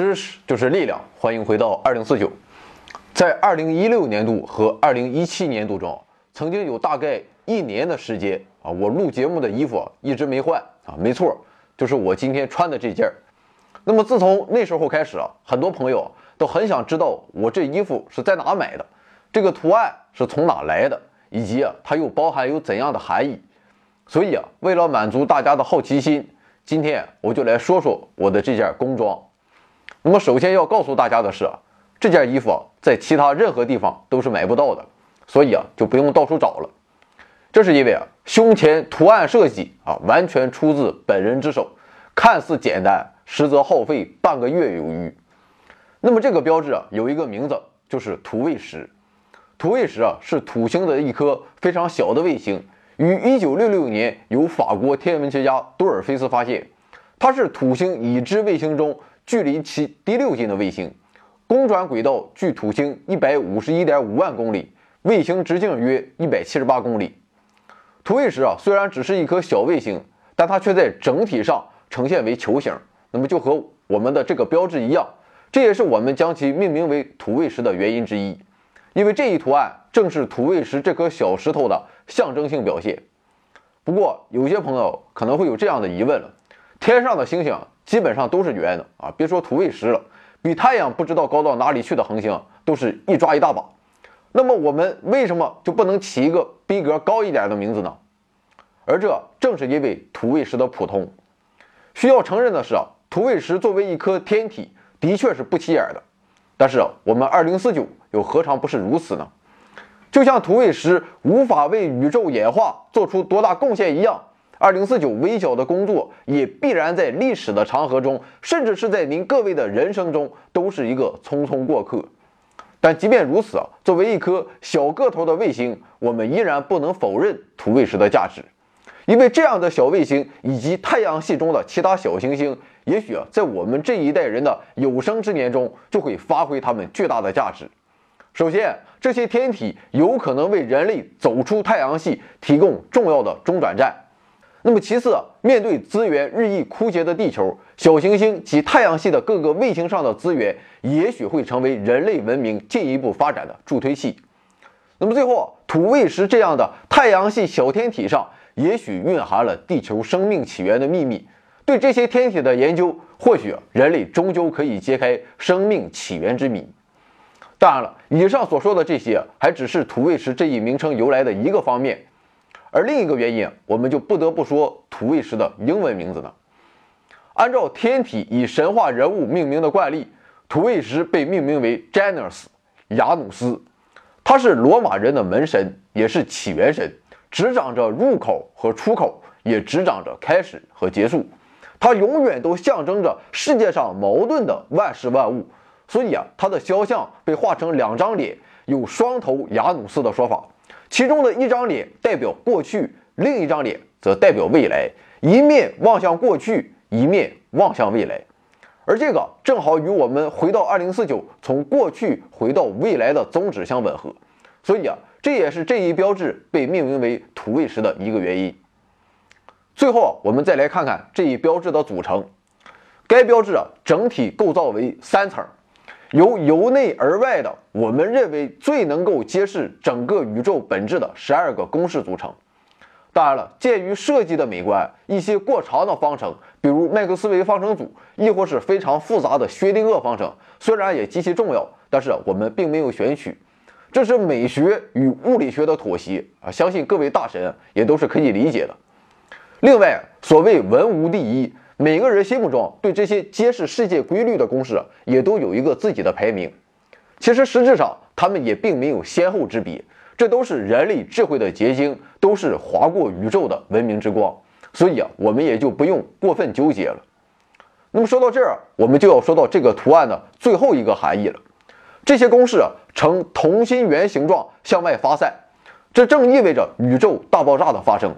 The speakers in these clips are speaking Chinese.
知识就是力量，欢迎回到二零四九。在二零一六年度和二零一七年度中，曾经有大概一年的时间啊，我录节目的衣服一直没换啊，没错，就是我今天穿的这件。那么自从那时候开始啊，很多朋友都很想知道我这衣服是在哪买的，这个图案是从哪来的，以及啊它又包含有怎样的含义。所以啊，为了满足大家的好奇心，今天我就来说说我的这件工装。那么首先要告诉大家的是啊，这件衣服啊，在其他任何地方都是买不到的，所以啊，就不用到处找了。这是因为啊，胸前图案设计啊，完全出自本人之手，看似简单，实则耗费半个月有余。那么这个标志啊，有一个名字，就是土卫十。土卫十啊，是土星的一颗非常小的卫星，于1966年由法国天文学家多尔菲斯发现，它是土星已知卫星中。距离其第六近的卫星，公转轨道距土星一百五十一点五万公里，卫星直径约一百七十八公里。土卫十啊，虽然只是一颗小卫星，但它却在整体上呈现为球形，那么就和我们的这个标志一样，这也是我们将其命名为土卫十的原因之一。因为这一图案正是土卫十这颗小石头的象征性表现。不过，有些朋友可能会有这样的疑问了：天上的星星。基本上都是圆的啊，别说土卫十了，比太阳不知道高到哪里去的恒星都是一抓一大把。那么我们为什么就不能起一个逼格高一点的名字呢？而这正是因为土卫十的普通。需要承认的是啊，土卫十作为一颗天体，的确是不起眼的。但是我们二零四九又何尝不是如此呢？就像土卫十无法为宇宙演化做出多大贡献一样。二零四九微小的工作，也必然在历史的长河中，甚至是在您各位的人生中，都是一个匆匆过客。但即便如此啊，作为一颗小个头的卫星，我们依然不能否认土卫十的价值，因为这样的小卫星以及太阳系中的其他小行星，也许啊，在我们这一代人的有生之年中，就会发挥它们巨大的价值。首先，这些天体有可能为人类走出太阳系提供重要的中转站。那么其次，面对资源日益枯竭的地球，小行星及太阳系的各个卫星上的资源，也许会成为人类文明进一步发展的助推器。那么最后，土卫十这样的太阳系小天体上，也许蕴含了地球生命起源的秘密。对这些天体的研究，或许人类终究可以揭开生命起源之谜。当然了，以上所说的这些，还只是土卫十这一名称由来的一个方面。而另一个原因，我们就不得不说土卫十的英文名字呢。按照天体以神话人物命名的惯例，土卫十被命名为 Janus 雅努斯，他是罗马人的门神，也是起源神，执掌着入口和出口，也执掌着开始和结束。他永远都象征着世界上矛盾的万事万物，所以啊，他的肖像被画成两张脸，有双头雅努斯的说法。其中的一张脸代表过去，另一张脸则代表未来，一面望向过去，一面望向未来，而这个正好与我们回到二零四九，从过去回到未来的宗旨相吻合，所以啊，这也是这一标志被命名为土卫十的一个原因。最后，我们再来看看这一标志的组成，该标志啊，整体构造为三层。由由内而外的，我们认为最能够揭示整个宇宙本质的十二个公式组成。当然了，鉴于设计的美观，一些过长的方程，比如麦克斯韦方程组，亦或是非常复杂的薛定谔方程，虽然也极其重要，但是我们并没有选取。这是美学与物理学的妥协啊！相信各位大神也都是可以理解的。另外，所谓文无第一。每个人心目中对这些揭示世界规律的公式，也都有一个自己的排名。其实实质上，他们也并没有先后之别，这都是人类智慧的结晶，都是划过宇宙的文明之光。所以啊，我们也就不用过分纠结了。那么说到这儿，我们就要说到这个图案的最后一个含义了。这些公式呈同心圆形状向外发散，这正意味着宇宙大爆炸的发生。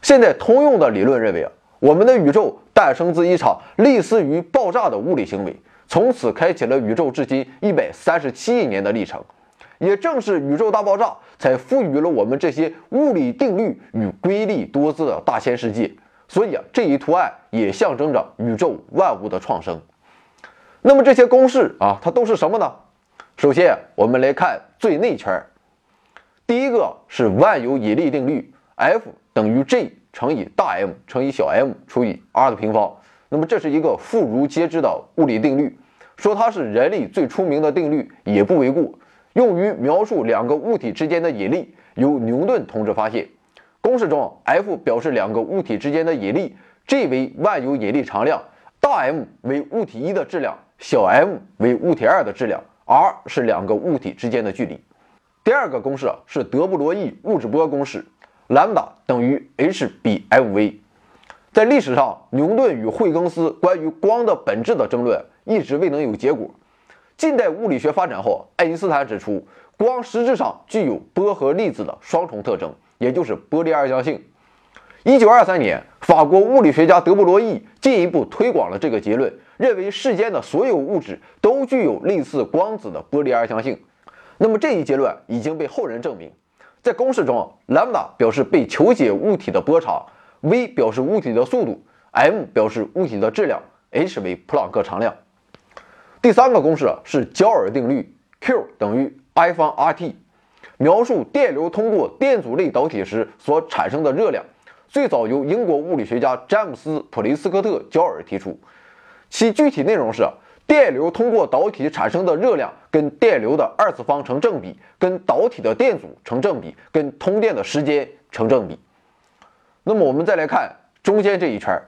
现在通用的理论认为啊。我们的宇宙诞生自一场类似于爆炸的物理行为，从此开启了宇宙至今一百三十七亿年的历程。也正是宇宙大爆炸，才赋予了我们这些物理定律与瑰丽多姿的大千世界。所以啊，这一图案也象征着宇宙万物的创生。那么这些公式啊，它都是什么呢？首先，我们来看最内圈，第一个是万有引力定律，F 等于 G 乘以大 M 乘以小 m 除以 r 的平方。那么这是一个妇孺皆知的物理定律，说它是人类最出名的定律也不为过。用于描述两个物体之间的引力，由牛顿同志发现。公式中，F 表示两个物体之间的引力，G 为万有引力常量，大 M 为物体一的质量，小 m 为物体二的质量，r 是两个物体之间的距离。第二个公式是德布罗意物质波公式，兰姆达等于 h 比 mv。在历史上，牛顿与惠更斯关于光的本质的争论一直未能有结果。近代物理学发展后，爱因斯坦指出，光实质上具有波和粒子的双重特征，也就是波粒二象性。一九二三年，法国物理学家德布罗意进一步推广了这个结论，认为世间的所有物质都具有类似光子的波粒二象性。那么这一结论已经被后人证明。在公式中，兰姆达表示被求解物体的波长。v 表示物体的速度，m 表示物体的质量，h 为普朗克常量。第三个公式是焦耳定律，Q 等于 I 方 RT，描述电流通过电阻类导体时所产生的热量。最早由英国物理学家詹姆斯·普雷斯科特焦耳提出，其具体内容是电流通过导体产生的热量跟电流的二次方成正比，跟导体的电阻成正比，跟通电的时间成正比。那么我们再来看中间这一圈，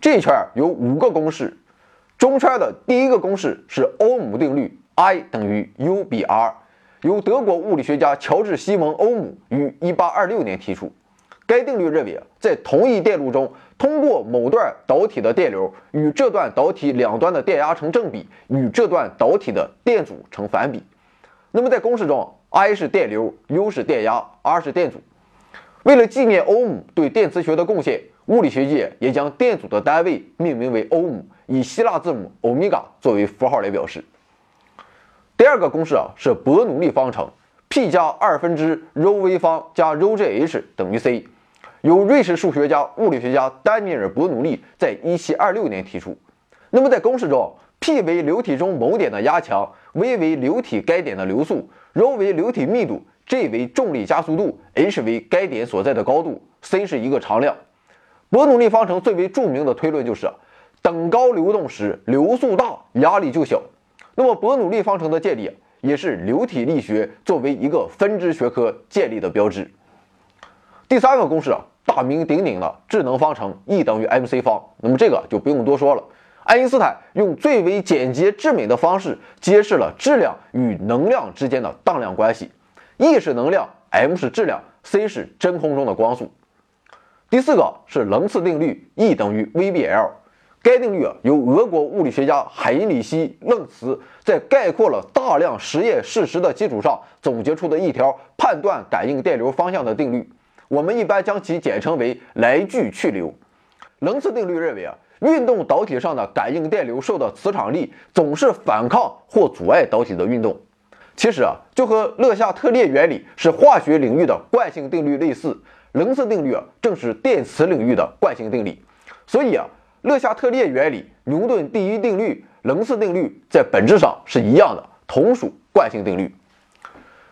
这一圈有五个公式，中圈的第一个公式是欧姆定律，I 等于 U 比 R，由德国物理学家乔治西蒙欧姆于1826年提出。该定律认为，在同一电路中，通过某段导体的电流与这段导体两端的电压成正比，与这段导体的电阻成反比。那么在公式中，I 是电流，U 是电压，R 是电阻。为了纪念欧姆对电磁学的贡献，物理学界也将电阻的单位命名为欧姆，以希腊字母欧米伽作为符号来表示。第二个公式啊是伯努利方程，P 加二分之 ρv 方加 ρgh 等于 c，由瑞士数学家、物理学家丹尼尔·伯努利在1726年提出。那么在公式中，P 为流体中某点的压强，v 为流体该点的流速，ρ 为流体密度。G 为重力加速度，h 为该点所在的高度，c 是一个常量。伯努利方程最为著名的推论就是，等高流动时流速大，压力就小。那么伯努利方程的建立也是流体力学作为一个分支学科建立的标志。第三个公式啊，大名鼎鼎的智能方程 E 等于 mc 方。那么这个就不用多说了，爱因斯坦用最为简洁至美的方式揭示了质量与能量之间的当量关系。E 是能量，m 是质量，c 是真空中的光速。第四个是棱次定律，E 等于 V B L。该定律啊，由俄国物理学家海因里希·楞茨在概括了大量实验事实的基础上总结出的一条判断感应电流方向的定律。我们一般将其简称为来聚去留。棱次定律认为啊，运动导体上的感应电流受到磁场力总是反抗或阻碍导体的运动。其实啊，就和勒夏特列原理是化学领域的惯性定律类似，棱次定律啊正是电磁领域的惯性定理。所以啊，勒夏特列原理、牛顿第一定律、棱次定律在本质上是一样的，同属惯性定律。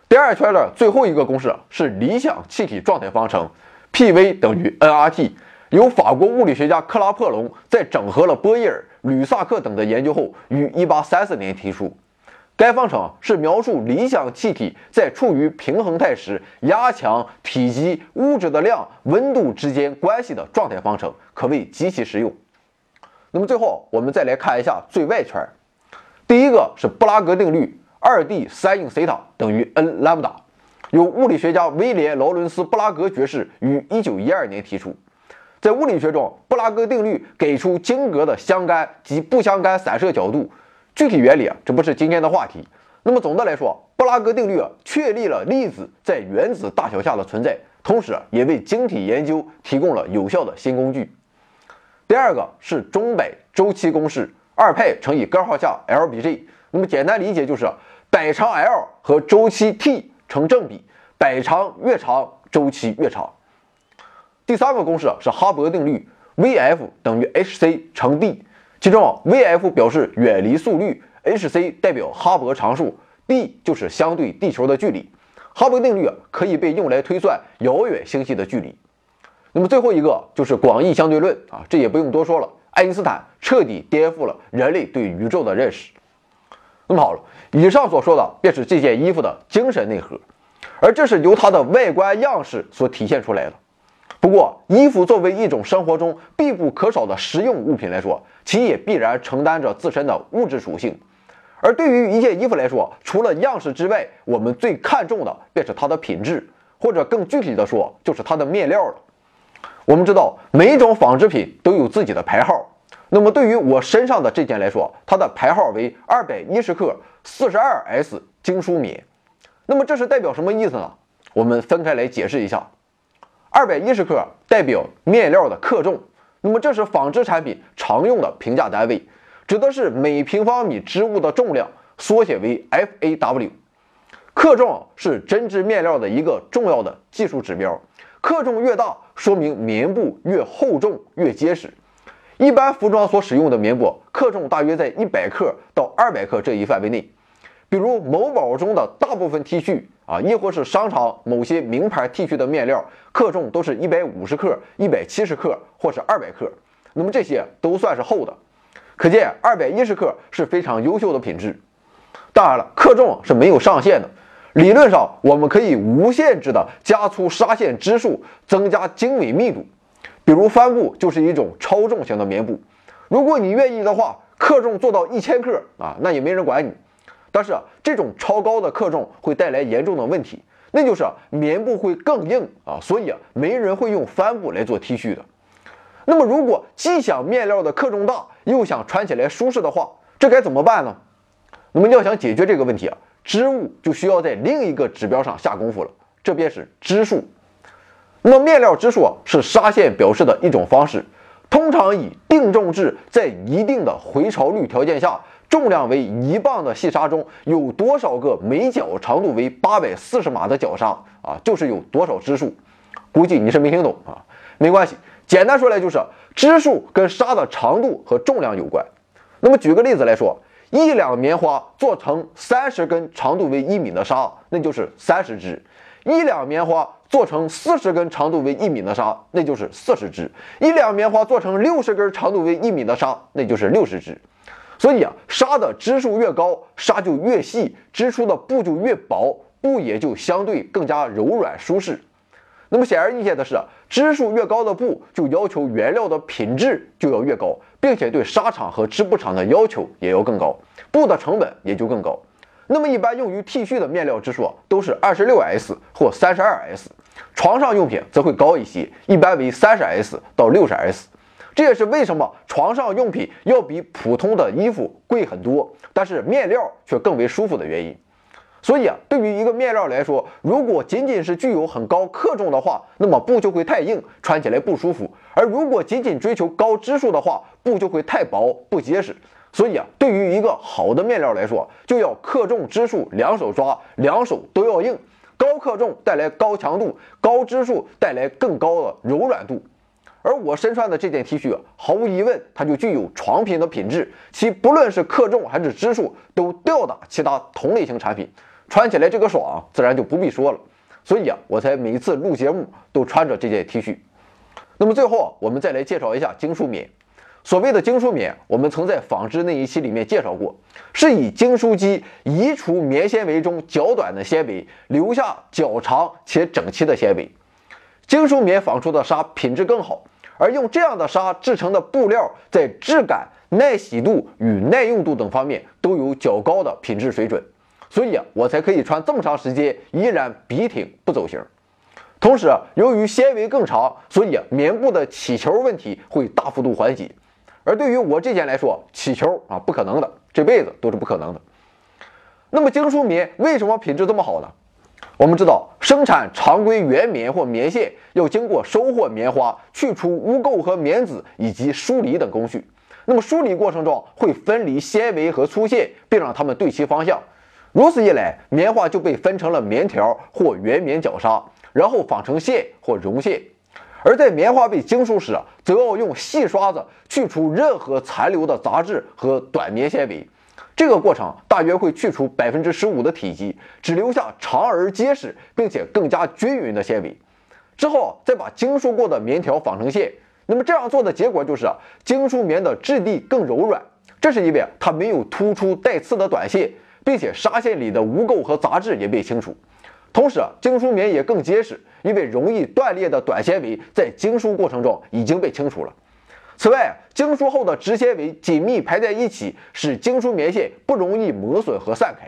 第二圈的最后一个公式是理想气体状态方程，P_v 等于 nRT，由法国物理学家克拉珀龙在整合了波义尔、吕萨克等的研究后，于1834年提出。该方程是描述理想气体在处于平衡态时压强、体积、物质的量、温度之间关系的状态方程，可谓极其实用。那么最后我们再来看一下最外圈，第一个是布拉格定律，二 d 三英西塔等于 n 兰姆达，由物理学家威廉劳伦斯布拉格爵士于1912年提出。在物理学中，布拉格定律给出晶格的相干及不相干散射角度。具体原理啊，这不是今天的话题。那么总的来说，布拉格定律啊，确立了粒子在原子大小下的存在，同时也为晶体研究提供了有效的新工具。第二个是钟摆周期公式，二派乘以根号下 L 比 G。那么简单理解就是摆长 L 和周期 T 成正比，摆长越长，周期越长。第三个公式是哈勃定律，Vf 等于 Hc 乘 d。其中啊 VF 表示远离速率，Hc 代表哈勃常数，d 就是相对地球的距离。哈勃定律可以被用来推算遥远星系的距离。那么最后一个就是广义相对论啊，这也不用多说了，爱因斯坦彻底颠覆了人类对宇宙的认识。那么好了，以上所说的便是这件衣服的精神内核，而这是由它的外观样式所体现出来的。不过，衣服作为一种生活中必不可少的实用物品来说，其也必然承担着自身的物质属性。而对于一件衣服来说，除了样式之外，我们最看重的便是它的品质，或者更具体的说，就是它的面料了。我们知道，每一种纺织品都有自己的牌号。那么，对于我身上的这件来说，它的牌号为二百一十克四十二 S 精梳棉。那么，这是代表什么意思呢？我们分开来解释一下。二百一十克代表面料的克重，那么这是纺织产品常用的评价单位。指的是每平方米织物的重量，缩写为 FAW。克重是针织面料的一个重要的技术指标，克重越大，说明棉布越厚重、越结实。一般服装所使用的棉布克重大约在一百克到二百克这一范围内。比如某宝中的大部分 T 恤啊，亦或是商场某些名牌 T 恤的面料，克重都是一百五十克、一百七十克或是二百克，那么这些都算是厚的。可见二百一十克是非常优秀的品质。当然了，克重是没有上限的。理论上，我们可以无限制的加粗纱线支数，增加经纬密度。比如帆布就是一种超重型的棉布。如果你愿意的话，克重做到一千克啊，那也没人管你。但是这种超高的克重会带来严重的问题，那就是棉布会更硬啊，所以啊，没人会用帆布来做 T 恤的。那么，如果既想面料的克重大，又想穿起来舒适的话，这该怎么办呢？那么要想解决这个问题啊，织物就需要在另一个指标上下功夫了，这便是织数。那么面料支数，是纱线表示的一种方式，通常以定重制，在一定的回潮率条件下，重量为一磅的细纱中有多少个每角长度为八百四十码的角纱啊，就是有多少支数。估计你是没听懂啊，没关系。简单说来就是支数跟纱的长度和重量有关。那么举个例子来说，一两棉花做成三十根长度为一米的纱，那就是三十支；一两棉花做成四十根长度为一米的纱，那就是四十支；一两棉花做成六十根长度为一米的纱，那就是六十支。所以啊，纱的支数越高，纱就越细，织出的布就越薄，布也就相对更加柔软舒适。那么显而易见的是，支数越高的布，就要求原料的品质就要越高，并且对纱厂和织布厂的要求也要更高，布的成本也就更高。那么一般用于 T 恤的面料支数都是二十六 S 或三十二 S，床上用品则会高一些，一般为三十 S 到六十 S。这也是为什么床上用品要比普通的衣服贵很多，但是面料却更为舒服的原因。所以啊，对于一个面料来说，如果仅仅是具有很高克重的话，那么布就会太硬，穿起来不舒服；而如果仅仅追求高支数的话，布就会太薄，不结实。所以啊，对于一个好的面料来说，就要克重支数两手抓，两手都要硬。高克重带来高强度，高支数带来更高的柔软度。而我身穿的这件 T 恤，毫无疑问，它就具有床品的品质，其不论是克重还是支数，都吊打其他同类型产品。穿起来这个爽，自然就不必说了。所以啊，我才每次录节目都穿着这件 T 恤。那么最后，我们再来介绍一下精梳棉。所谓的精梳棉，我们曾在纺织那一期里面介绍过，是以精梳机移除棉纤维中较短的纤维，留下较长且整齐的纤维。精梳棉纺出的纱品质更好，而用这样的纱制成的布料，在质感、耐洗度与耐用度等方面都有较高的品质水准。所以，我才可以穿这么长时间，依然笔挺不走形。同时，由于纤维更长，所以棉布的起球问题会大幅度缓解。而对于我这件来说，起球啊不可能的，这辈子都是不可能的。那么精梳棉为什么品质这么好呢？我们知道，生产常规原棉或棉线要经过收获棉花、去除污垢和棉籽以及梳理等工序。那么梳理过程中会分离纤维和粗线，并让它们对齐方向。如此一来，棉花就被分成了棉条或圆棉绞纱，然后纺成线或绒线。而在棉花被精塑时啊，则要用细刷子去除任何残留的杂质和短棉纤维。这个过程大约会去除百分之十五的体积，只留下长而结实并且更加均匀的纤维。之后再把精梳过的棉条纺成线。那么这样做的结果就是精梳棉的质地更柔软，这是因为它没有突出带刺的短线，并且纱线里的污垢和杂质也被清除。同时啊，精梳棉也更结实，因为容易断裂的短纤维在精梳过程中已经被清除了。此外，精梳后的直纤维紧密排在一起，使精梳棉线不容易磨损和散开。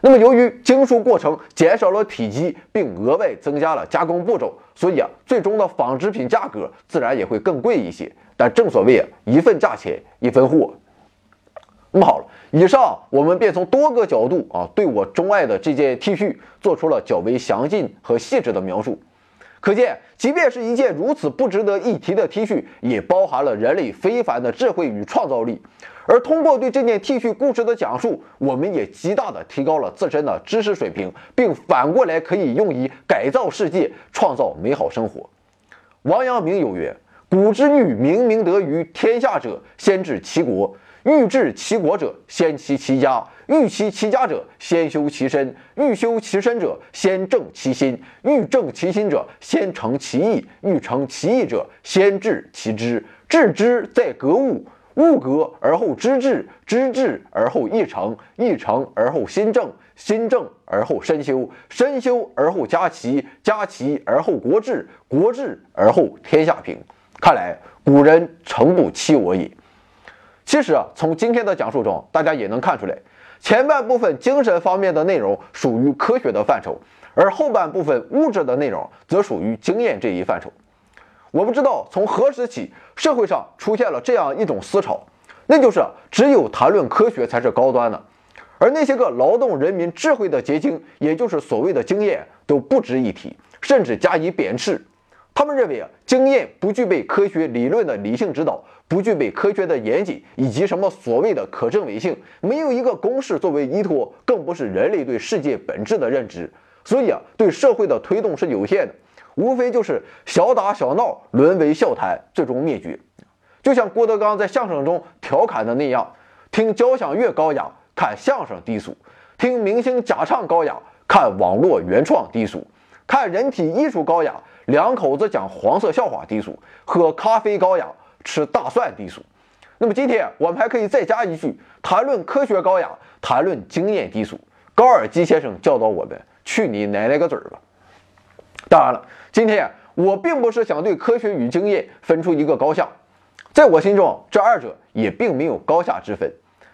那么，由于精梳过程减少了体积，并额外增加了加工步骤，所以啊，最终的纺织品价格自然也会更贵一些。但正所谓啊，一份价钱一分货。那么好了，以上我们便从多个角度啊，对我钟爱的这件 T 恤做出了较为详尽和细致的描述。可见，即便是一件如此不值得一提的 T 恤，也包含了人类非凡的智慧与创造力。而通过对这件 T 恤故事的讲述，我们也极大的提高了自身的知识水平，并反过来可以用以改造世界，创造美好生活。王阳明有曰：“古之欲明明德于天下者，先治其国；欲治其国者，先齐其家。”欲齐其家者，先修其身；欲修其身者，先正其心；欲正其心者，先诚其意；欲诚其意者，先治其知。治之在格物，物格而后知至，知至而后意诚，意诚而后心正，心正而后身修，身修而后家齐，家齐而后国治，国治而后天下平。看来古人诚不欺我也。其实啊，从今天的讲述中，大家也能看出来。前半部分精神方面的内容属于科学的范畴，而后半部分物质的内容则属于经验这一范畴。我不知道从何时起，社会上出现了这样一种思潮，那就是只有谈论科学才是高端的，而那些个劳动人民智慧的结晶，也就是所谓的经验，都不值一提，甚至加以贬斥。他们认为啊，经验不具备科学理论的理性指导，不具备科学的严谨，以及什么所谓的可证伪性，没有一个公式作为依托，更不是人类对世界本质的认知。所以啊，对社会的推动是有限的，无非就是小打小闹，沦为笑谈，最终灭绝。就像郭德纲在相声中调侃的那样：听交响乐高雅，看相声低俗；听明星假唱高雅，看网络原创低俗；看人体艺术高雅。两口子讲黄色笑话低俗，喝咖啡高雅，吃大蒜低俗。那么今天我们还可以再加一句：谈论科学高雅，谈论经验低俗。高尔基先生教导我们：去你奶奶个嘴吧！当然了，今天我并不是想对科学与经验分出一个高下，在我心中，这二者也并没有高下之分。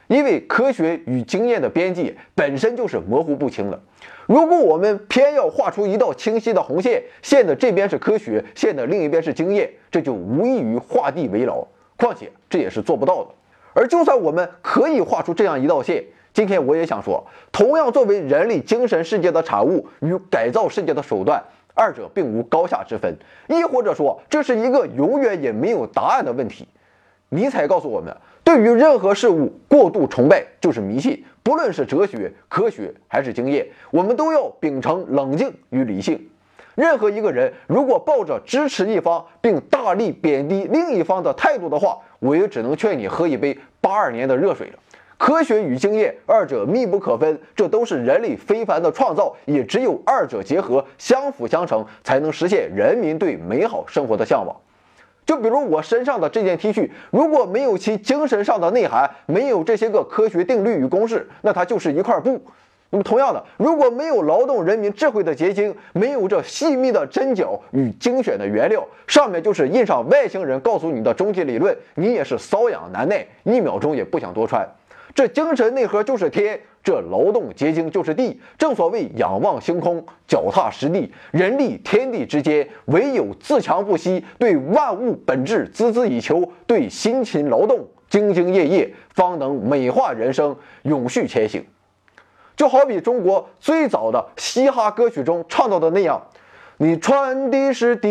因为科学与经验的边界本身就是模糊不清的，如果我们偏要画出一道清晰的红线，线的这边是科学，线的另一边是经验，这就无异于画地为牢。况且这也是做不到的。而就算我们可以画出这样一道线，今天我也想说，同样作为人类精神世界的产物与改造世界的手段，二者并无高下之分，亦或者说这是一个永远也没有答案的问题。尼采告诉我们。对于任何事物过度崇拜就是迷信，不论是哲学、科学还是经验，我们都要秉承冷静与理性。任何一个人如果抱着支持一方并大力贬低另一方的态度的话，我也只能劝你喝一杯八二年的热水了。科学与经验二者密不可分，这都是人类非凡的创造，也只有二者结合，相辅相成，才能实现人民对美好生活的向往。就比如我身上的这件 T 恤，如果没有其精神上的内涵，没有这些个科学定律与公式，那它就是一块布。那么同样的，如果没有劳动人民智慧的结晶，没有这细密的针脚与精选的原料，上面就是印上外星人告诉你的终极理论，你也是瘙痒难耐，一秒钟也不想多穿。这精神内核就是天，这劳动结晶就是地。正所谓仰望星空，脚踏实地，人力天地之间，唯有自强不息，对万物本质孜孜以求，对辛勤劳动、兢兢业业，方能美化人生，永续前行。就好比中国最早的嘻哈歌曲中唱到的那样：你穿的是地，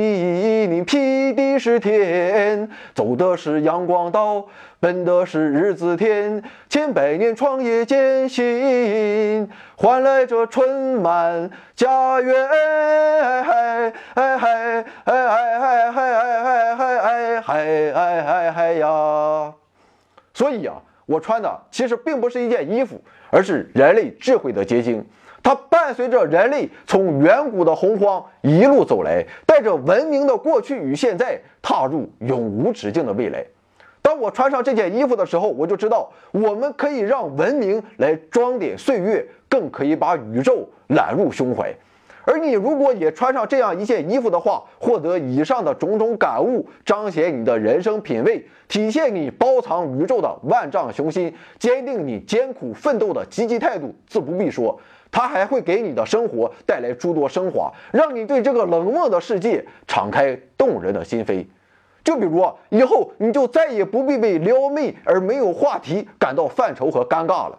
你披的是天，走的是阳光道，奔的是日子天。千百年创业艰辛，换来这春满家园。嗨嗨嗨嗨嗨嗨嗨嗨嗨嗨嗨嗨呀！所以呀，我穿的其实并不是一件衣服，而是人类智慧的结晶。它伴随着人类从远古的洪荒一路走来，带着文明的过去与现在，踏入永无止境的未来。当我穿上这件衣服的时候，我就知道，我们可以让文明来装点岁月，更可以把宇宙揽入胸怀。而你如果也穿上这样一件衣服的话，获得以上的种种感悟，彰显你的人生品味，体现你包藏宇宙的万丈雄心，坚定你艰苦奋斗的积极态度，自不必说。它还会给你的生活带来诸多升华，让你对这个冷漠的世界敞开动人的心扉。就比如以后你就再也不必为撩妹而没有话题感到犯愁和尴尬了。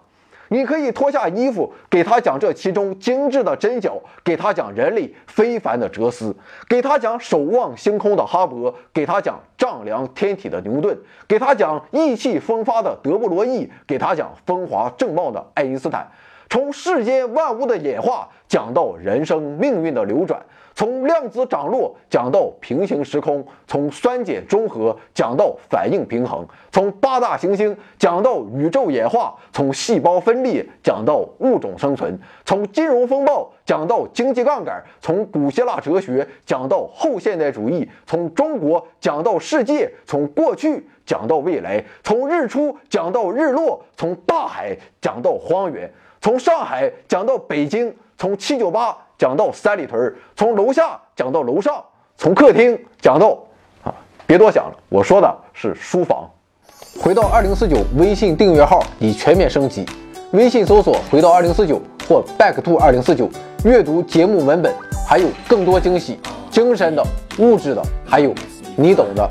你可以脱下衣服，给他讲这其中精致的针脚，给他讲人类非凡的哲思，给他讲守望星空的哈勃，给他讲丈量天体的牛顿，给他讲意气风发的德布罗意，给他讲风华正茂的爱因斯坦。从世间万物的演化讲到人生命运的流转，从量子涨落讲到平行时空，从酸碱中和讲到反应平衡，从八大行星讲到宇宙演化，从细胞分裂讲到物种生存，从金融风暴讲到经济杠杆，从古希腊哲学讲到后现代主义，从中国讲到世界，从过去讲到未来，从日出讲到日落，从大海讲到荒原。从上海讲到北京，从七九八讲到三里屯，从楼下讲到楼上，从客厅讲到啊，别多想了，我说的是书房。回到二零四九微信订阅号已全面升级，微信搜索“回到二零四九”或 “back to 二零四九”，阅读节目文本，还有更多惊喜，精神的、物质的，还有你懂的。